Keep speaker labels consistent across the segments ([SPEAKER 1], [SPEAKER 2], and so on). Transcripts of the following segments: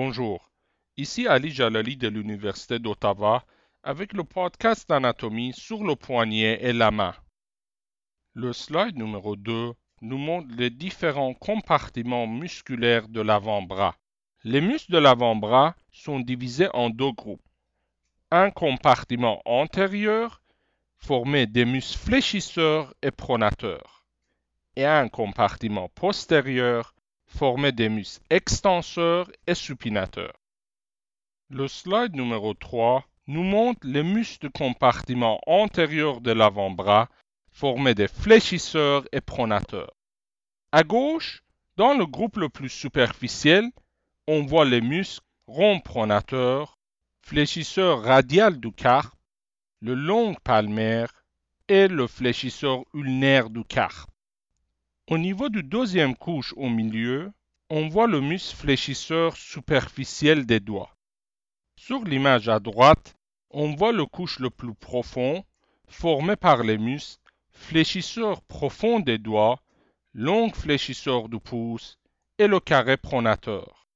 [SPEAKER 1] Bonjour, ici Ali Jalali de l'Université d'Ottawa avec le podcast d'anatomie sur le poignet et la main. Le slide numéro 2 nous montre les différents compartiments musculaires de l'avant-bras. Les muscles de l'avant-bras sont divisés en deux groupes. Un compartiment antérieur formé des muscles fléchisseurs et pronateurs et un compartiment postérieur formé des muscles extenseurs et supinateurs. Le slide numéro 3 nous montre les muscles du compartiment antérieur de l'avant-bras formés des fléchisseurs et pronateurs. À gauche, dans le groupe le plus superficiel, on voit les muscles rond pronateurs, fléchisseur radial du carpe, le long palmaire et le fléchisseur ulnaire du carpe. Au niveau du deuxième couche au milieu, on voit le muscle fléchisseur superficiel des doigts. Sur l'image à droite, on voit le couche le plus profond, formé par les muscles fléchisseur profond des doigts, long fléchisseur du pouce et le carré pronateur.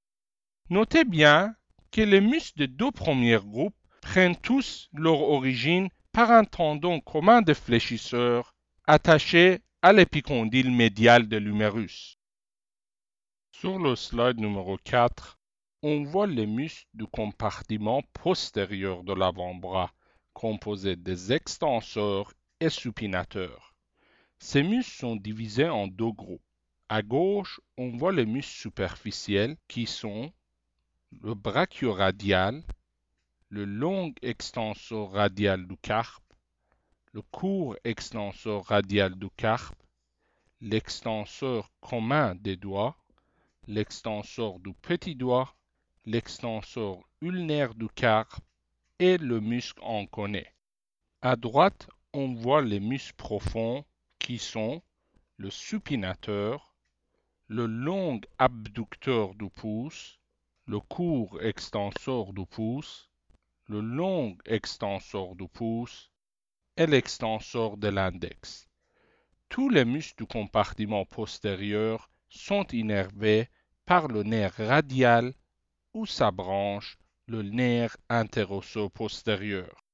[SPEAKER 1] Notez bien que les muscles des deux premiers groupes prennent tous leur origine par un tendon commun de fléchisseurs attaché à l'épicondyle médial de l'humérus. Sur le slide numéro 4, on voit les muscles du compartiment postérieur de l'avant-bras, composés des extenseurs et supinateurs. Ces muscles sont divisés en deux groupes. À gauche, on voit les muscles superficiels qui sont le brachioradial, le long extenseur radial du carpe, le court extenseur radial du carpe, l'extenseur commun des doigts, l'extenseur du petit doigt, l'extenseur ulnaire du carpe et le muscle enconé. À droite, on voit les muscles profonds qui sont le supinateur, le long abducteur du pouce, le court extenseur du pouce, le long extenseur du pouce et l'extenseur de l'index. Tous les muscles du compartiment postérieur sont innervés par le nerf radial ou sa branche, le nerf interosseux postérieur.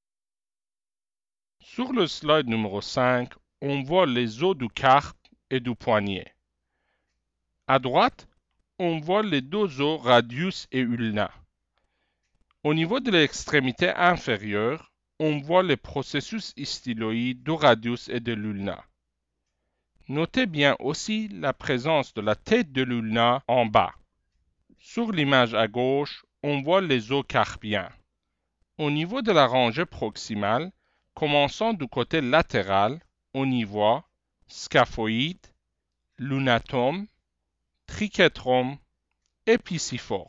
[SPEAKER 1] Sur le slide numéro 5, on voit les os du carpe et du poignet. À droite, on voit les deux os radius et ulna. Au niveau de l'extrémité inférieure, on voit les processus styloïdes du radius et de l'ulna. Notez bien aussi la présence de la tête de l'ulna en bas. Sur l'image à gauche, on voit les os carpiens. Au niveau de la rangée proximale, commençant du côté latéral, on y voit scaphoïde, lunatome, trichotome et pisiforme.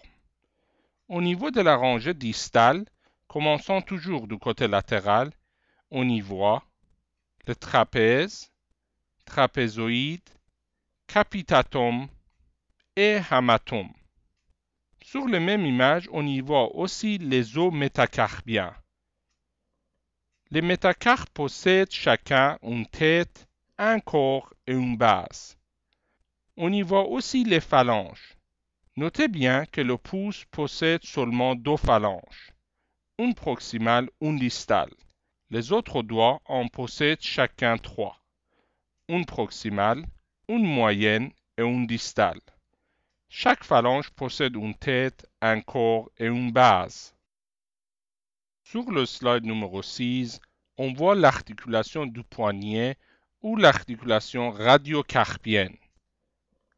[SPEAKER 1] Au niveau de la rangée distale, commençant toujours du côté latéral, on y voit le trapèze, trapézoïde, capitatum et hamatome. Sur la même image, on y voit aussi les os métacarpiens. Les métacarpes possèdent chacun une tête, un corps et une base. On y voit aussi les phalanges. Notez bien que le pouce possède seulement deux phalanges, une proximale, une distale. Les autres doigts en possèdent chacun trois, une proximale, une moyenne et une distale. Chaque phalange possède une tête, un corps et une base. Sur le slide numéro 6, on voit l'articulation du poignet ou l'articulation radiocarpienne.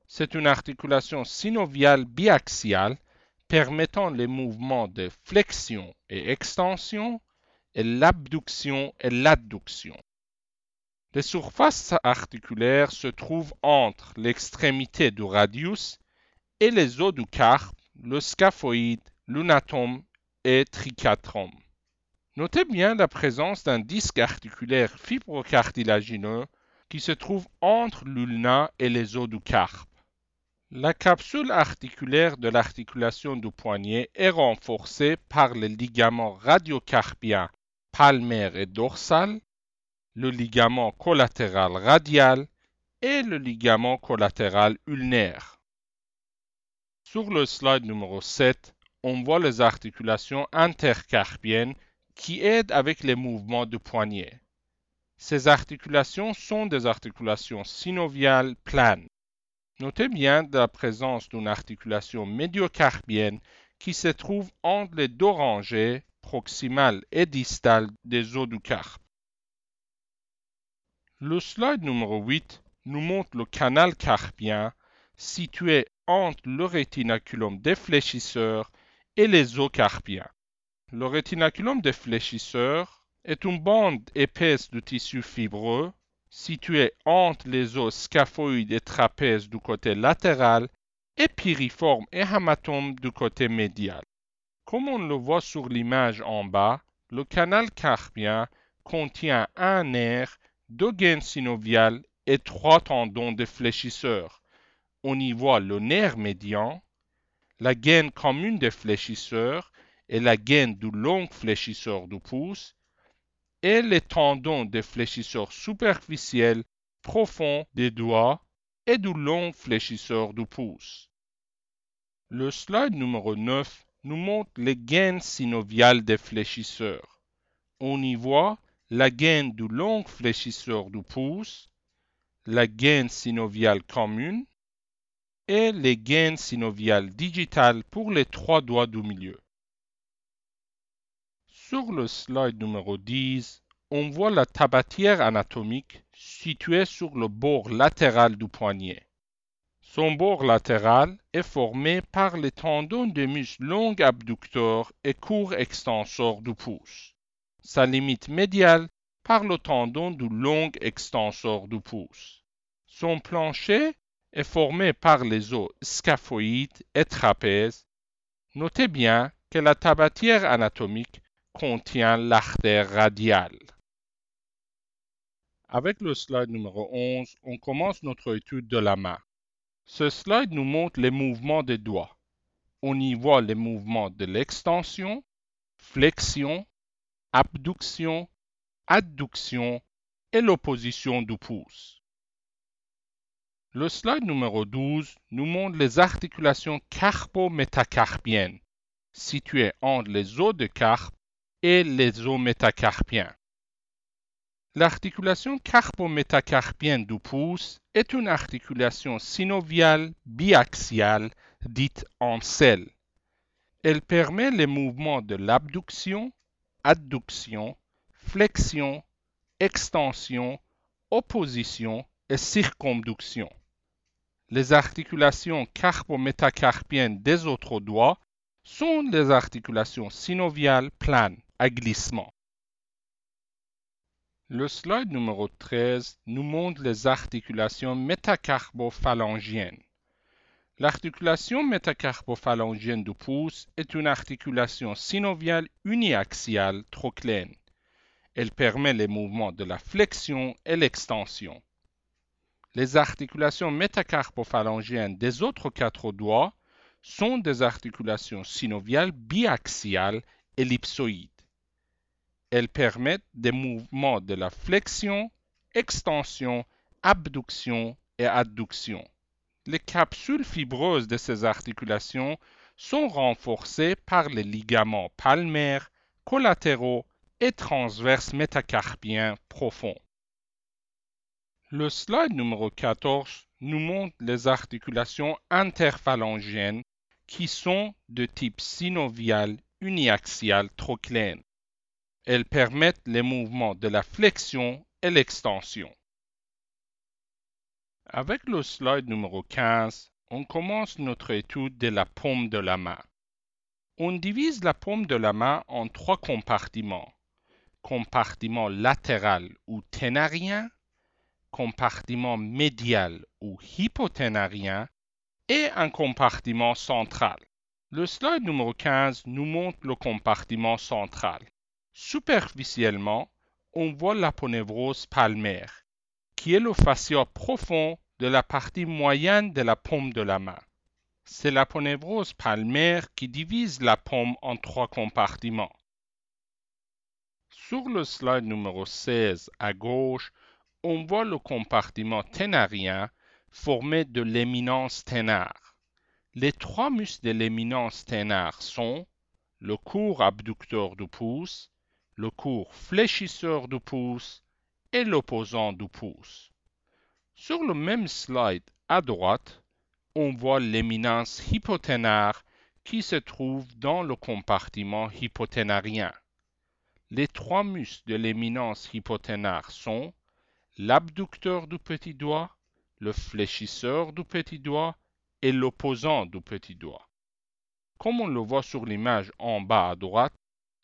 [SPEAKER 1] C'est une articulation synoviale biaxiale permettant les mouvements de flexion et extension et l'abduction et l'adduction. Les surfaces articulaires se trouvent entre l'extrémité du radius et les os du carpe, le scaphoïde, l'unatome et trichatrome. Notez bien la présence d'un disque articulaire fibrocartilagineux qui se trouve entre l'ulna et les os du carpe. La capsule articulaire de l'articulation du poignet est renforcée par les ligaments radiocarpiens palmaire et dorsal, le ligament collatéral radial et le ligament collatéral ulnaire. Sur le slide numéro 7, on voit les articulations intercarpiennes qui aident avec les mouvements du poignet. Ces articulations sont des articulations synoviales planes. Notez bien la présence d'une articulation médiocarpienne qui se trouve entre les deux rangées proximales et distales des os du carpe. Le slide numéro 8 nous montre le canal carpien situé entre le rétinaculum défléchisseur et les os carpiens. Le rétinaculum défléchisseur est une bande épaisse de tissu fibreux située entre les os scaphoïdes et trapèzes du côté latéral et piriforme et hamatome du côté médial. Comme on le voit sur l'image en bas, le canal carpien contient un nerf, deux gaines synoviales et trois tendons défléchisseurs. On y voit le nerf médian, la gaine commune des fléchisseurs et la gaine du long fléchisseur du pouce, et les tendons des fléchisseurs superficiels profonds des doigts et du long fléchisseur du pouce. Le slide numéro 9 nous montre les gaines synoviales des fléchisseurs. On y voit la gaine du long fléchisseur du pouce, la gaine synoviale commune et les gaines synoviales digitales pour les trois doigts du milieu. Sur le slide numéro 10, on voit la tabatière anatomique située sur le bord latéral du poignet. Son bord latéral est formé par les tendons des muscles long abducteurs et court extenseur du pouce. Sa limite médiale par le tendon du long extenseur du pouce. Son plancher est formé par les os scaphoïdes et trapèzes. Notez bien que la tabatière anatomique contient l'artère radiale. Avec le slide numéro 11, on commence notre étude de la main. Ce slide nous montre les mouvements des doigts. On y voit les mouvements de l'extension, flexion, abduction, adduction et l'opposition du pouce. Le slide numéro 12 nous montre les articulations carpo-métacarpiennes situées entre les os de carpe et les os métacarpiens. L'articulation carpo-métacarpienne du pouce est une articulation synoviale biaxiale dite en selle. Elle permet les mouvements de l'abduction, adduction, flexion, extension, opposition et circumduction. Les articulations carpo-métacarpiennes des autres doigts sont les articulations synoviales planes Le slide numéro 13 nous montre les articulations métacarbophalangiennes. L'articulation métacarbophalangienne du pouce est une articulation synoviale uniaxiale trochlène. Elle permet les mouvements de la flexion et l'extension. Les articulations métacarbophalangiennes des autres quatre doigts sont des articulations synoviales biaxiales ellipsoïdes. Elles permettent des mouvements de la flexion, extension, abduction et adduction. Les capsules fibreuses de ces articulations sont renforcées par les ligaments palmaires, collatéraux et transverses métacarpiens profonds. Le slide numéro 14 nous montre les articulations interphalangiennes qui sont de type synovial uniaxial trochlène. Elles permettent les mouvements de la flexion et l'extension. Avec le slide numéro 15, on commence notre étude de la paume de la main. On divise la paume de la main en trois compartiments. Compartiment latéral ou ténarien, compartiment médial ou hypoténarien et un compartiment central. Le slide numéro 15 nous montre le compartiment central. Superficiellement, on voit l'aponevrose palmaire, qui est le fascia profond de la partie moyenne de la paume de la main. C'est l'aponevrose palmaire qui divise la paume en trois compartiments. Sur le slide numéro 16 à gauche, on voit le compartiment ténarien formé de l'éminence ténare. Les trois muscles de l'éminence ténare sont le court abducteur du pouce, le court fléchisseur du pouce et l'opposant du pouce. Sur le même slide à droite, on voit l'éminence hypoténare qui se trouve dans le compartiment hypoténarien. Les trois muscles de l'éminence hypoténare sont l'abducteur du petit doigt, le fléchisseur du petit doigt et l'opposant du petit doigt. Comme on le voit sur l'image en bas à droite,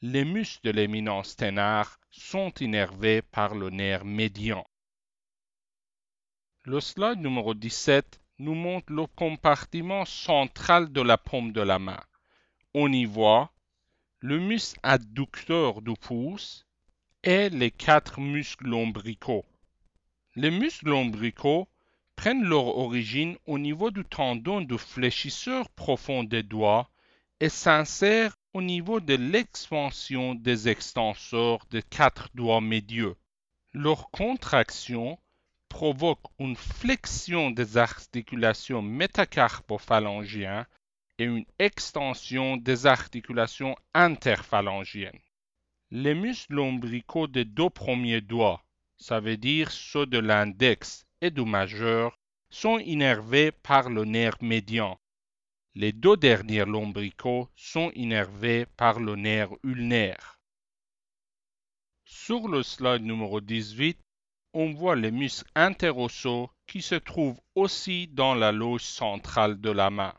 [SPEAKER 1] les muscles de l'éminence ténare sont innervés par le nerf médian. Le slide numéro 17 nous montre le compartiment central de la paume de la main. On y voit le muscle adducteur du pouce et les quatre muscles lombricaux. Les muscles lombricaux prennent leur origine au niveau du tendon du fléchisseur profond des doigts et s'insèrent au niveau de l'expansion des extenseurs des quatre doigts médieux. Leur contraction provoque une flexion des articulations métacarpophalangiennes et une extension des articulations interphalangiennes. Les muscles lombricaux des deux premiers doigts, ça veut dire ceux de l'index et du majeur, sont innervés par le nerf médian. Les deux derniers lombricaux sont innervés par le nerf ulnaire. Sur le slide numéro 18, on voit les muscles interossaux qui se trouvent aussi dans la loge centrale de la main.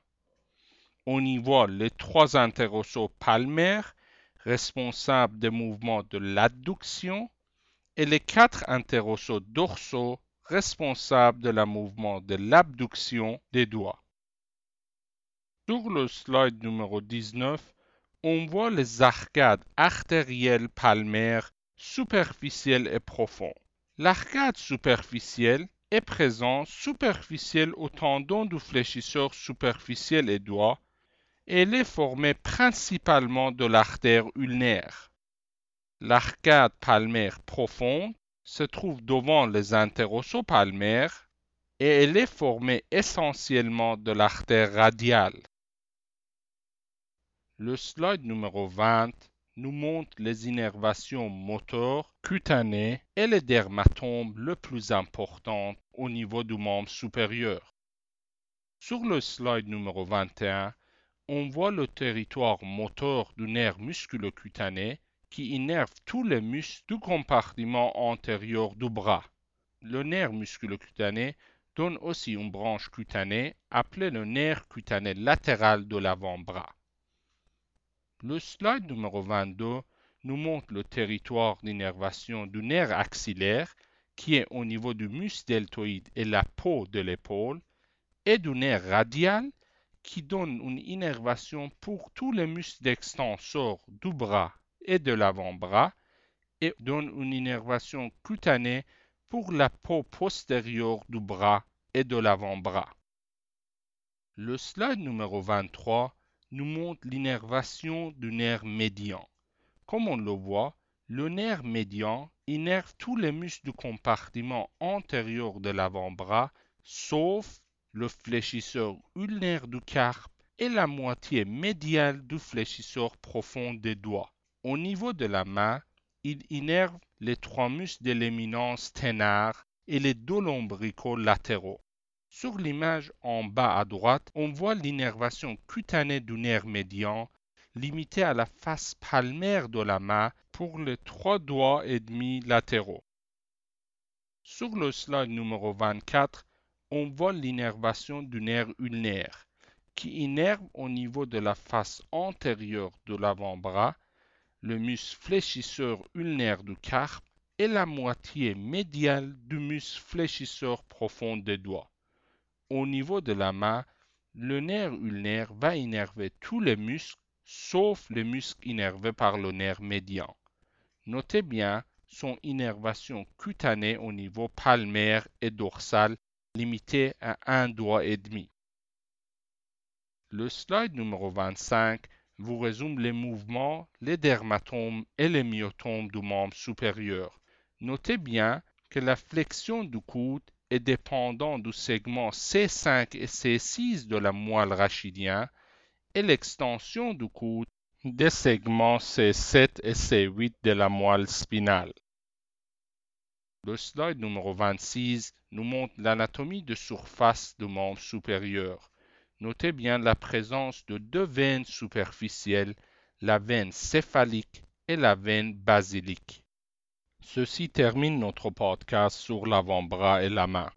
[SPEAKER 1] On y voit les trois interossaux palmaires responsables des mouvements de l'adduction et les quatre interossaux dorsaux responsables de la mouvement de l'abduction des doigts. Sur le slide numéro 19, on voit les arcades artérielles palmaires superficielles et profondes. L'arcade superficielle est présente superficielle au tendon du fléchisseur superficiel et doigt et elle est formée principalement de l'artère ulnaire. L'arcade palmaire profonde se trouve devant les interossaux palmaires et elle est formée essentiellement de l'artère radiale. Le slide numéro 20 nous montre les innervations moteurs cutanées et les dermatomes le plus important au niveau du membre supérieur. Sur le slide numéro 21, on voit le territoire moteur du nerf musculocutané qui innerve tous les muscles du compartiment antérieur du bras. Le nerf musculocutané donne aussi une branche cutanée appelée le nerf cutané latéral de l'avant-bras. Le slide numéro 22 nous montre le territoire d'innervation du nerf axillaire qui est au niveau du muscle deltoïde et la peau de l'épaule et du nerf radial qui donne une innervation pour tous les muscles d'extenseur du bras et de l'avant-bras et donne une innervation cutanée pour la peau postérieure du bras et de l'avant-bras. Le slide numéro 23 nous montre l'innervation du nerf médian. Comme on le voit, le nerf médian innerve tous les muscles du compartiment antérieur de l'avant-bras, sauf le fléchisseur ulnaire du carpe et la moitié médiale du fléchisseur profond des doigts. Au niveau de la main, il innerve les trois muscles de l'éminence ténare et les deux lombricaux latéraux. Sur l'image en bas à droite, on voit l'innervation cutanée du nerf médian limitée à la face palmaire de la main pour les trois doigts et demi latéraux. Sur le slide numéro 24, on voit l'innervation du nerf ulnaire qui innerve au niveau de la face antérieure de l'avant-bras le muscle fléchisseur ulnaire du carpe et la moitié médiale du muscle fléchisseur profond des doigts au niveau de la main, le nerf ulnaire va innerver tous les muscles sauf les muscles innervés par le nerf médian. Notez bien son innervation cutanée au niveau palmaire et dorsal limitée à un doigt et demi. Le slide numéro 25 vous résume les mouvements, les dermatomes et les myotomes du membre supérieur. Notez bien que la flexion du coude est dépendant du segment C5 et C6 de la moelle rachidien et l'extension du coude des segments C7 et C8 de la moelle spinale. Le slide numéro 26 nous montre l'anatomie de surface du membre supérieur. Notez bien la présence de deux veines superficielles, la veine céphalique et la veine basilique. Ceci termine notre podcast sur l'avant-bras et la main.